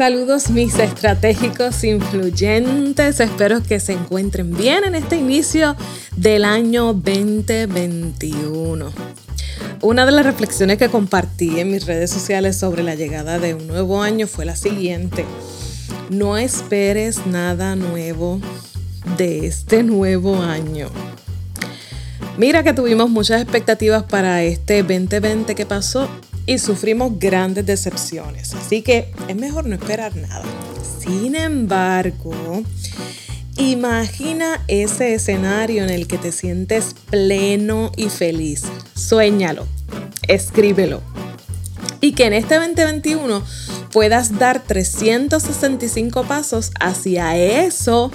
Saludos mis estratégicos influyentes, espero que se encuentren bien en este inicio del año 2021. Una de las reflexiones que compartí en mis redes sociales sobre la llegada de un nuevo año fue la siguiente. No esperes nada nuevo de este nuevo año. Mira que tuvimos muchas expectativas para este 2020 que pasó y sufrimos grandes decepciones. Así que es mejor no esperar nada. Sin embargo, imagina ese escenario en el que te sientes pleno y feliz. Suéñalo, escríbelo. Y que en este 2021 puedas dar 365 pasos hacia eso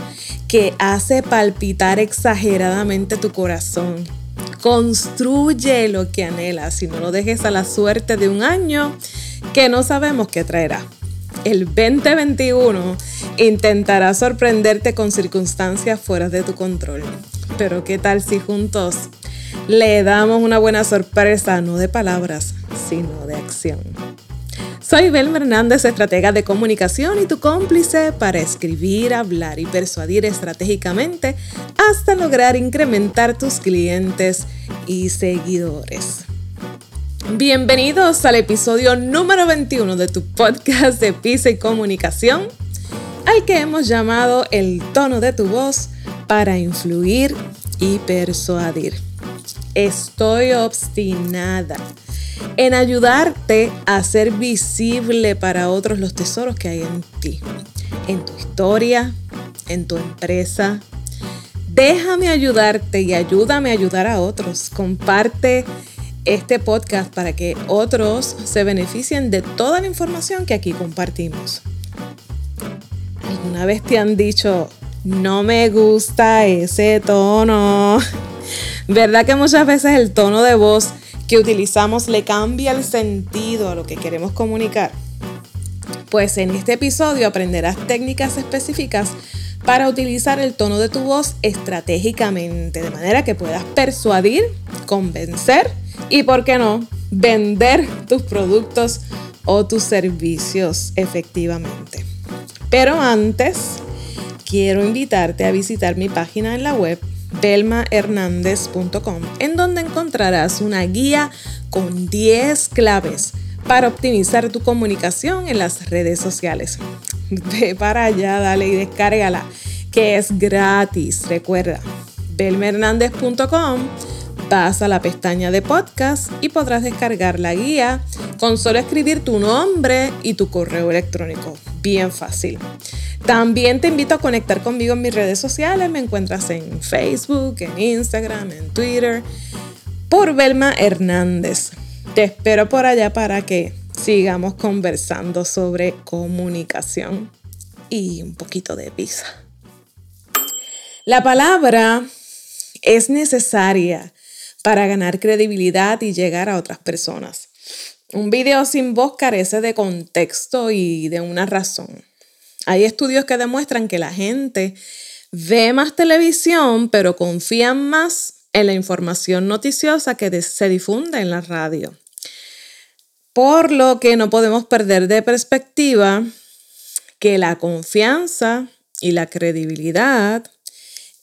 que hace palpitar exageradamente tu corazón Construye lo que anhelas y no lo dejes a la suerte de un año que no sabemos qué traerá. El 2021 intentará sorprenderte con circunstancias fuera de tu control. Pero ¿qué tal si juntos le damos una buena sorpresa, no de palabras, sino de acción? Soy Belma Hernández, estratega de comunicación y tu cómplice para escribir, hablar y persuadir estratégicamente hasta lograr incrementar tus clientes y seguidores. Bienvenidos al episodio número 21 de tu podcast de Pisa y Comunicación, al que hemos llamado el tono de tu voz para influir y persuadir. Estoy obstinada en ayudarte a hacer visible para otros los tesoros que hay en ti, en tu historia, en tu empresa. Déjame ayudarte y ayúdame a ayudar a otros. Comparte este podcast para que otros se beneficien de toda la información que aquí compartimos. ¿Alguna vez te han dicho, no me gusta ese tono? ¿Verdad que muchas veces el tono de voz que utilizamos le cambia el sentido a lo que queremos comunicar? Pues en este episodio aprenderás técnicas específicas para utilizar el tono de tu voz estratégicamente, de manera que puedas persuadir, convencer y, ¿por qué no?, vender tus productos o tus servicios efectivamente. Pero antes, quiero invitarte a visitar mi página en la web delmahernandez.com, en donde encontrarás una guía con 10 claves para optimizar tu comunicación en las redes sociales. Ve para allá, dale y descárgala, que es gratis. Recuerda, belmahernandez.com, vas a la pestaña de podcast y podrás descargar la guía con solo escribir tu nombre y tu correo electrónico. Bien fácil. También te invito a conectar conmigo en mis redes sociales. Me encuentras en Facebook, en Instagram, en Twitter, por Belma Hernández. Te espero por allá para que sigamos conversando sobre comunicación y un poquito de pizza. La palabra es necesaria para ganar credibilidad y llegar a otras personas. Un video sin voz carece de contexto y de una razón. Hay estudios que demuestran que la gente ve más televisión, pero confían más en la información noticiosa que se difunde en la radio. Por lo que no podemos perder de perspectiva que la confianza y la credibilidad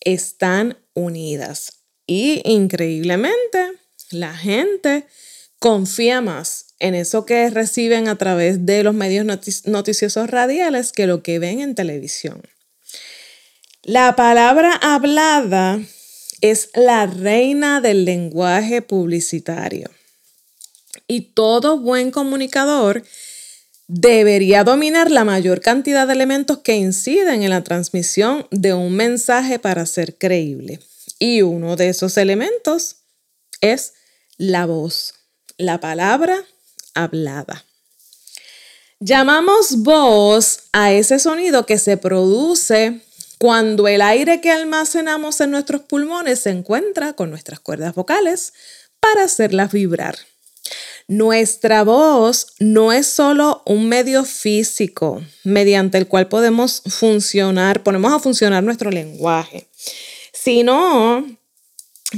están unidas. Y increíblemente, la gente confía más en eso que reciben a través de los medios noticiosos radiales que lo que ven en televisión. La palabra hablada es la reina del lenguaje publicitario. Y todo buen comunicador debería dominar la mayor cantidad de elementos que inciden en la transmisión de un mensaje para ser creíble. Y uno de esos elementos es la voz, la palabra hablada. Llamamos voz a ese sonido que se produce cuando el aire que almacenamos en nuestros pulmones se encuentra con nuestras cuerdas vocales para hacerlas vibrar. Nuestra voz no es solo un medio físico mediante el cual podemos funcionar, ponemos a funcionar nuestro lenguaje, sino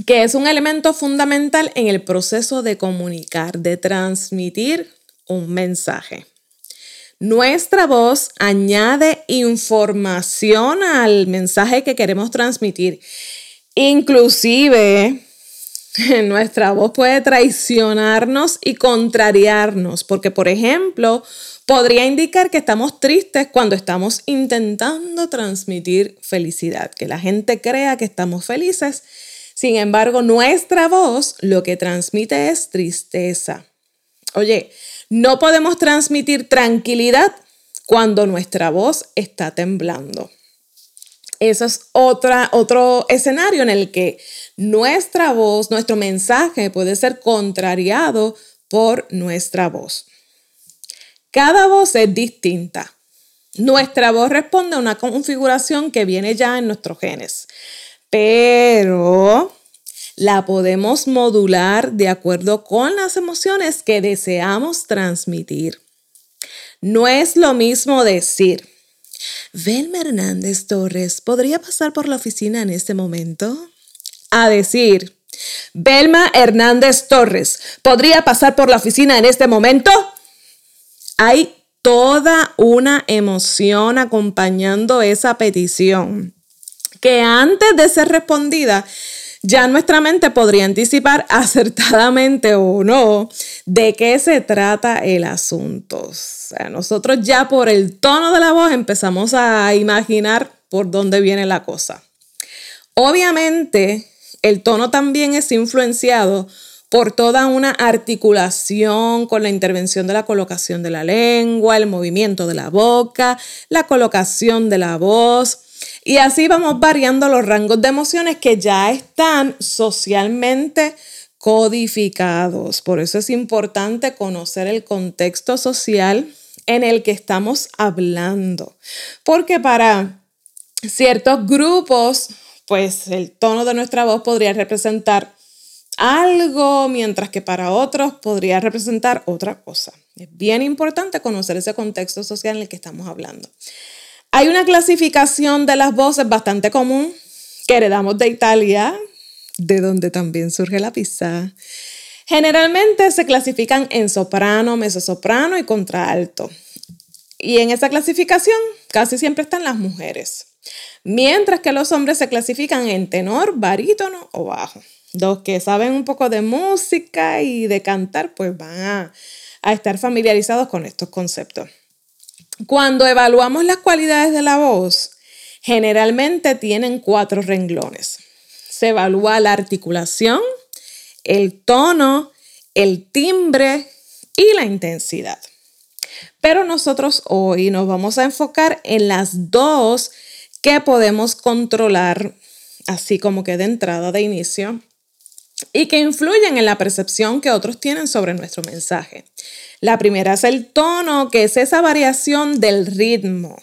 que es un elemento fundamental en el proceso de comunicar, de transmitir un mensaje. Nuestra voz añade información al mensaje que queremos transmitir. Inclusive, nuestra voz puede traicionarnos y contrariarnos, porque por ejemplo, podría indicar que estamos tristes cuando estamos intentando transmitir felicidad, que la gente crea que estamos felices. Sin embargo, nuestra voz lo que transmite es tristeza. Oye, no podemos transmitir tranquilidad cuando nuestra voz está temblando. Eso es otro escenario en el que nuestra voz, nuestro mensaje puede ser contrariado por nuestra voz. Cada voz es distinta. Nuestra voz responde a una configuración que viene ya en nuestros genes, pero la podemos modular de acuerdo con las emociones que deseamos transmitir. No es lo mismo decir, Velma Hernández Torres podría pasar por la oficina en este momento, a decir, Velma Hernández Torres podría pasar por la oficina en este momento. Hay toda una emoción acompañando esa petición que antes de ser respondida ya nuestra mente podría anticipar acertadamente o no de qué se trata el asunto. O sea, nosotros ya por el tono de la voz empezamos a imaginar por dónde viene la cosa. Obviamente, el tono también es influenciado por toda una articulación con la intervención de la colocación de la lengua, el movimiento de la boca, la colocación de la voz, y así vamos variando los rangos de emociones que ya están socialmente codificados. Por eso es importante conocer el contexto social en el que estamos hablando. Porque para ciertos grupos, pues el tono de nuestra voz podría representar algo, mientras que para otros podría representar otra cosa. Es bien importante conocer ese contexto social en el que estamos hablando. Hay una clasificación de las voces bastante común que heredamos de Italia, de donde también surge la pizza. Generalmente se clasifican en soprano, mezzosoprano y contralto. Y en esa clasificación casi siempre están las mujeres. Mientras que los hombres se clasifican en tenor, barítono o bajo. Los que saben un poco de música y de cantar, pues van a, a estar familiarizados con estos conceptos. Cuando evaluamos las cualidades de la voz, generalmente tienen cuatro renglones. Se evalúa la articulación, el tono, el timbre y la intensidad. Pero nosotros hoy nos vamos a enfocar en las dos que podemos controlar, así como que de entrada, de inicio, y que influyen en la percepción que otros tienen sobre nuestro mensaje. La primera es el tono, que es esa variación del ritmo,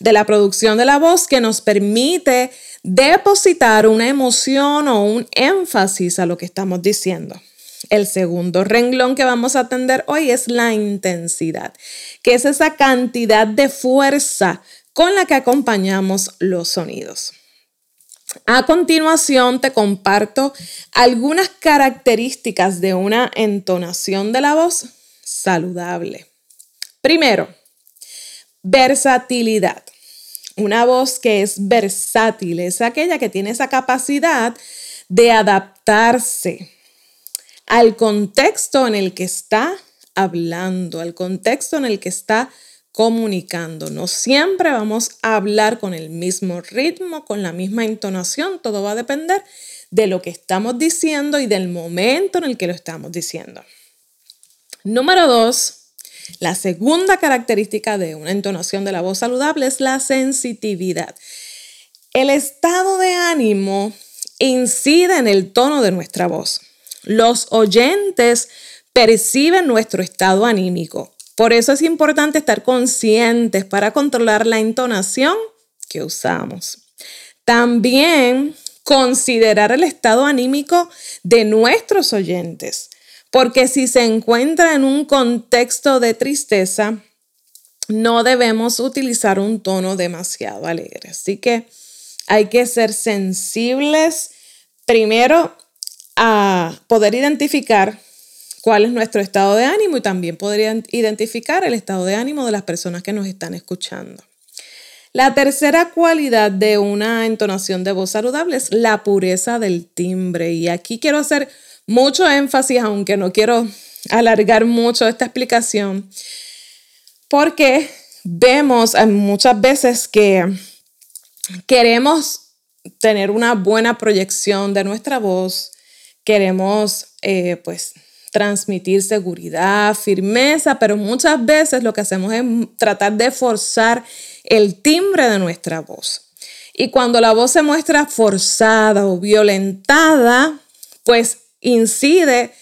de la producción de la voz que nos permite depositar una emoción o un énfasis a lo que estamos diciendo. El segundo renglón que vamos a atender hoy es la intensidad, que es esa cantidad de fuerza con la que acompañamos los sonidos. A continuación te comparto algunas características de una entonación de la voz saludable. Primero, versatilidad. Una voz que es versátil es aquella que tiene esa capacidad de adaptarse al contexto en el que está hablando, al contexto en el que está comunicando. No siempre vamos a hablar con el mismo ritmo, con la misma entonación. Todo va a depender de lo que estamos diciendo y del momento en el que lo estamos diciendo. Número dos, la segunda característica de una entonación de la voz saludable es la sensitividad. El estado de ánimo incide en el tono de nuestra voz. Los oyentes perciben nuestro estado anímico. Por eso es importante estar conscientes para controlar la entonación que usamos. También considerar el estado anímico de nuestros oyentes. Porque si se encuentra en un contexto de tristeza, no debemos utilizar un tono demasiado alegre. Así que hay que ser sensibles primero a poder identificar cuál es nuestro estado de ánimo y también podrían identificar el estado de ánimo de las personas que nos están escuchando. La tercera cualidad de una entonación de voz saludable es la pureza del timbre. Y aquí quiero hacer mucho énfasis, aunque no quiero alargar mucho esta explicación, porque vemos muchas veces que queremos tener una buena proyección de nuestra voz, queremos eh, pues transmitir seguridad, firmeza, pero muchas veces lo que hacemos es tratar de forzar el timbre de nuestra voz. Y cuando la voz se muestra forzada o violentada, pues incide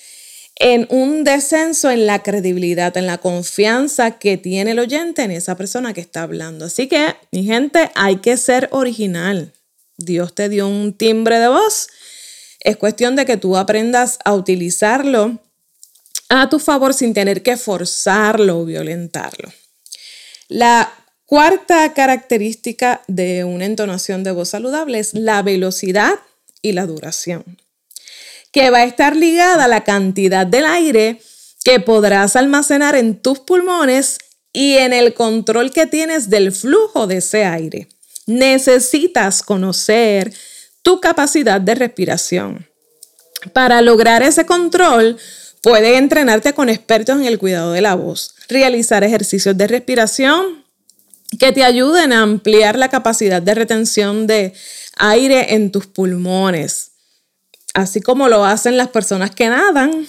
en un descenso en la credibilidad, en la confianza que tiene el oyente en esa persona que está hablando. Así que, mi gente, hay que ser original. Dios te dio un timbre de voz. Es cuestión de que tú aprendas a utilizarlo a tu favor sin tener que forzarlo o violentarlo. La cuarta característica de una entonación de voz saludable es la velocidad y la duración, que va a estar ligada a la cantidad del aire que podrás almacenar en tus pulmones y en el control que tienes del flujo de ese aire. Necesitas conocer tu capacidad de respiración. Para lograr ese control, Puedes entrenarte con expertos en el cuidado de la voz, realizar ejercicios de respiración que te ayuden a ampliar la capacidad de retención de aire en tus pulmones. Así como lo hacen las personas que nadan,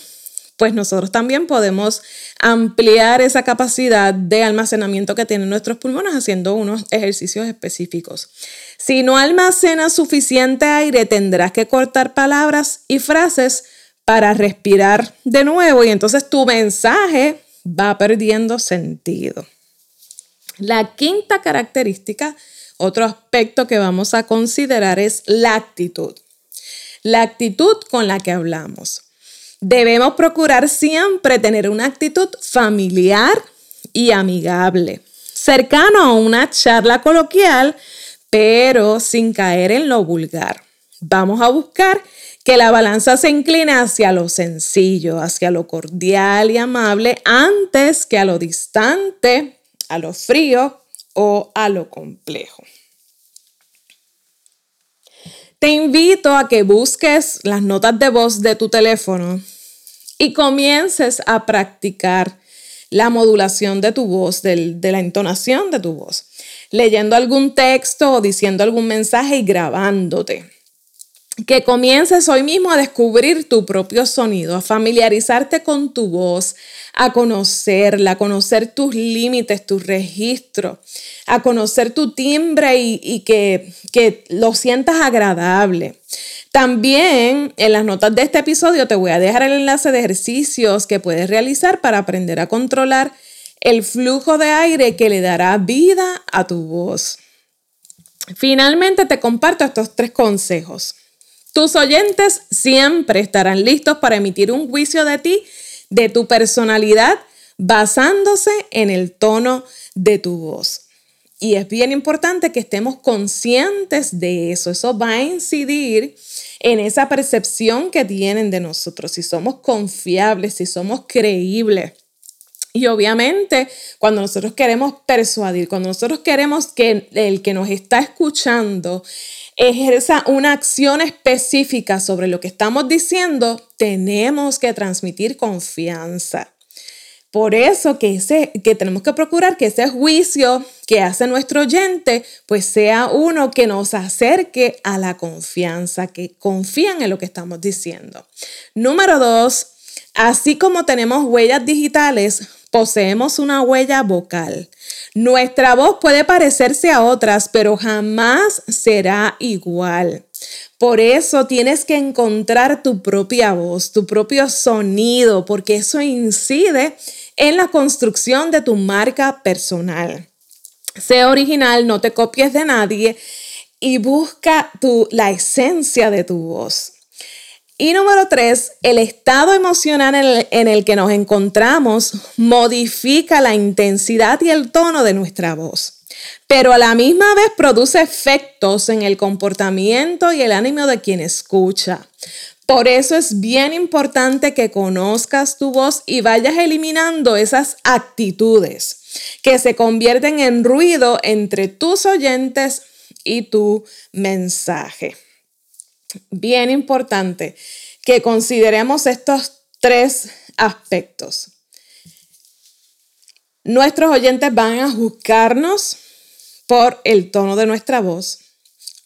pues nosotros también podemos ampliar esa capacidad de almacenamiento que tienen nuestros pulmones haciendo unos ejercicios específicos. Si no almacenas suficiente aire, tendrás que cortar palabras y frases para respirar de nuevo y entonces tu mensaje va perdiendo sentido. La quinta característica, otro aspecto que vamos a considerar es la actitud. La actitud con la que hablamos. Debemos procurar siempre tener una actitud familiar y amigable, cercano a una charla coloquial, pero sin caer en lo vulgar. Vamos a buscar que la balanza se incline hacia lo sencillo, hacia lo cordial y amable, antes que a lo distante, a lo frío o a lo complejo. Te invito a que busques las notas de voz de tu teléfono y comiences a practicar la modulación de tu voz, de, la entonación de tu voz, leyendo algún texto o diciendo algún mensaje y grabándote que comiences hoy mismo a descubrir tu propio sonido, a familiarizarte con tu voz, a conocerla, a conocer tus límites, tus registros, a conocer tu timbre y, que, que lo sientas agradable. También en las notas de este episodio te voy a dejar el enlace de ejercicios que puedes realizar para aprender a controlar el flujo de aire que le dará vida a tu voz. Finalmente te comparto estos tres consejos. Tus oyentes siempre estarán listos para emitir un juicio de ti, de tu personalidad, basándose en el tono de tu voz. Y es bien importante que estemos conscientes de eso. Eso va a incidir en esa percepción que tienen de nosotros, si somos confiables, si somos creíbles. Y obviamente, cuando nosotros queremos persuadir, cuando nosotros queremos que el que nos está escuchando ejerza una acción específica sobre lo que estamos diciendo, tenemos que transmitir confianza. Por eso que, ese, que tenemos que procurar que ese juicio que hace nuestro oyente, pues sea uno que nos acerque a la confianza, que confían en lo que estamos diciendo. Número dos, así como tenemos huellas digitales, poseemos una huella vocal. Nuestra voz puede parecerse a otras, pero jamás será igual. Por eso tienes que encontrar tu propia voz, tu propio sonido, porque eso incide en la construcción de tu marca personal. Sé original, no te copies de nadie y busca tu, la esencia de tu voz. Y número tres, el estado emocional en el, que nos encontramos modifica la intensidad y el tono de nuestra voz, pero a la misma vez produce efectos en el comportamiento y el ánimo de quien escucha. Por eso es bien importante que conozcas tu voz y vayas eliminando esas actitudes que se convierten en ruido entre tus oyentes y tu mensaje. Bien importante que consideremos estos tres aspectos. Nuestros oyentes van a juzgarnos por el tono de nuestra voz.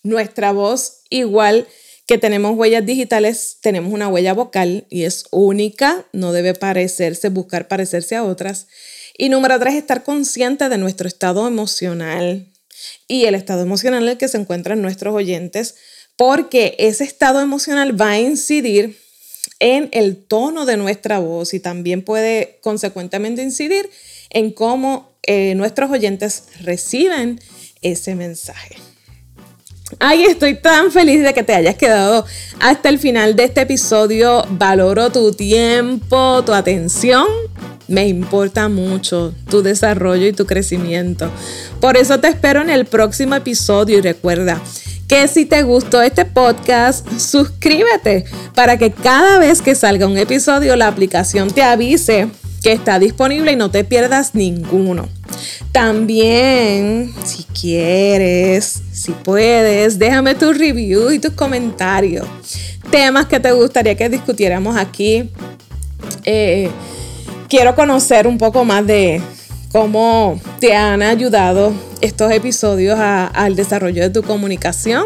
Nuestra voz, igual que tenemos huellas digitales, tenemos una huella vocal y es única, no debe parecerse, buscar parecerse a otras. Y número tres, estar consciente de nuestro estado emocional y el estado emocional en el que se encuentran nuestros oyentes, porque ese estado emocional va a incidir en el tono de nuestra voz y también puede consecuentemente incidir en cómo eh, nuestros oyentes reciben ese mensaje. Ay, estoy tan feliz de que te hayas quedado hasta el final de este episodio. Valoro tu tiempo, tu atención. Me importa mucho tu desarrollo y tu crecimiento. Por eso te espero en el próximo episodio y recuerda que si te gustó este podcast, suscríbete para que cada vez que salga un episodio la aplicación te avise que está disponible y no te pierdas ninguno. También, si quieres, si puedes, déjame tu review y tus comentarios. Temas que te gustaría que discutiéramos aquí. Eh, quiero conocer un poco más de cómo te han ayudado estos episodios al desarrollo de tu comunicación.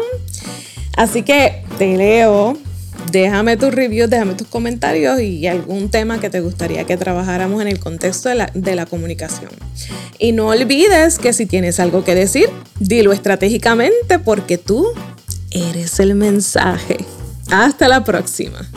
Así que te leo Déjame tus reviews, déjame tus comentarios y algún tema que te gustaría que trabajáramos en el contexto de la, de la comunicación. Y no olvides que si tienes algo que decir, dilo estratégicamente porque tú eres el mensaje. Hasta la próxima.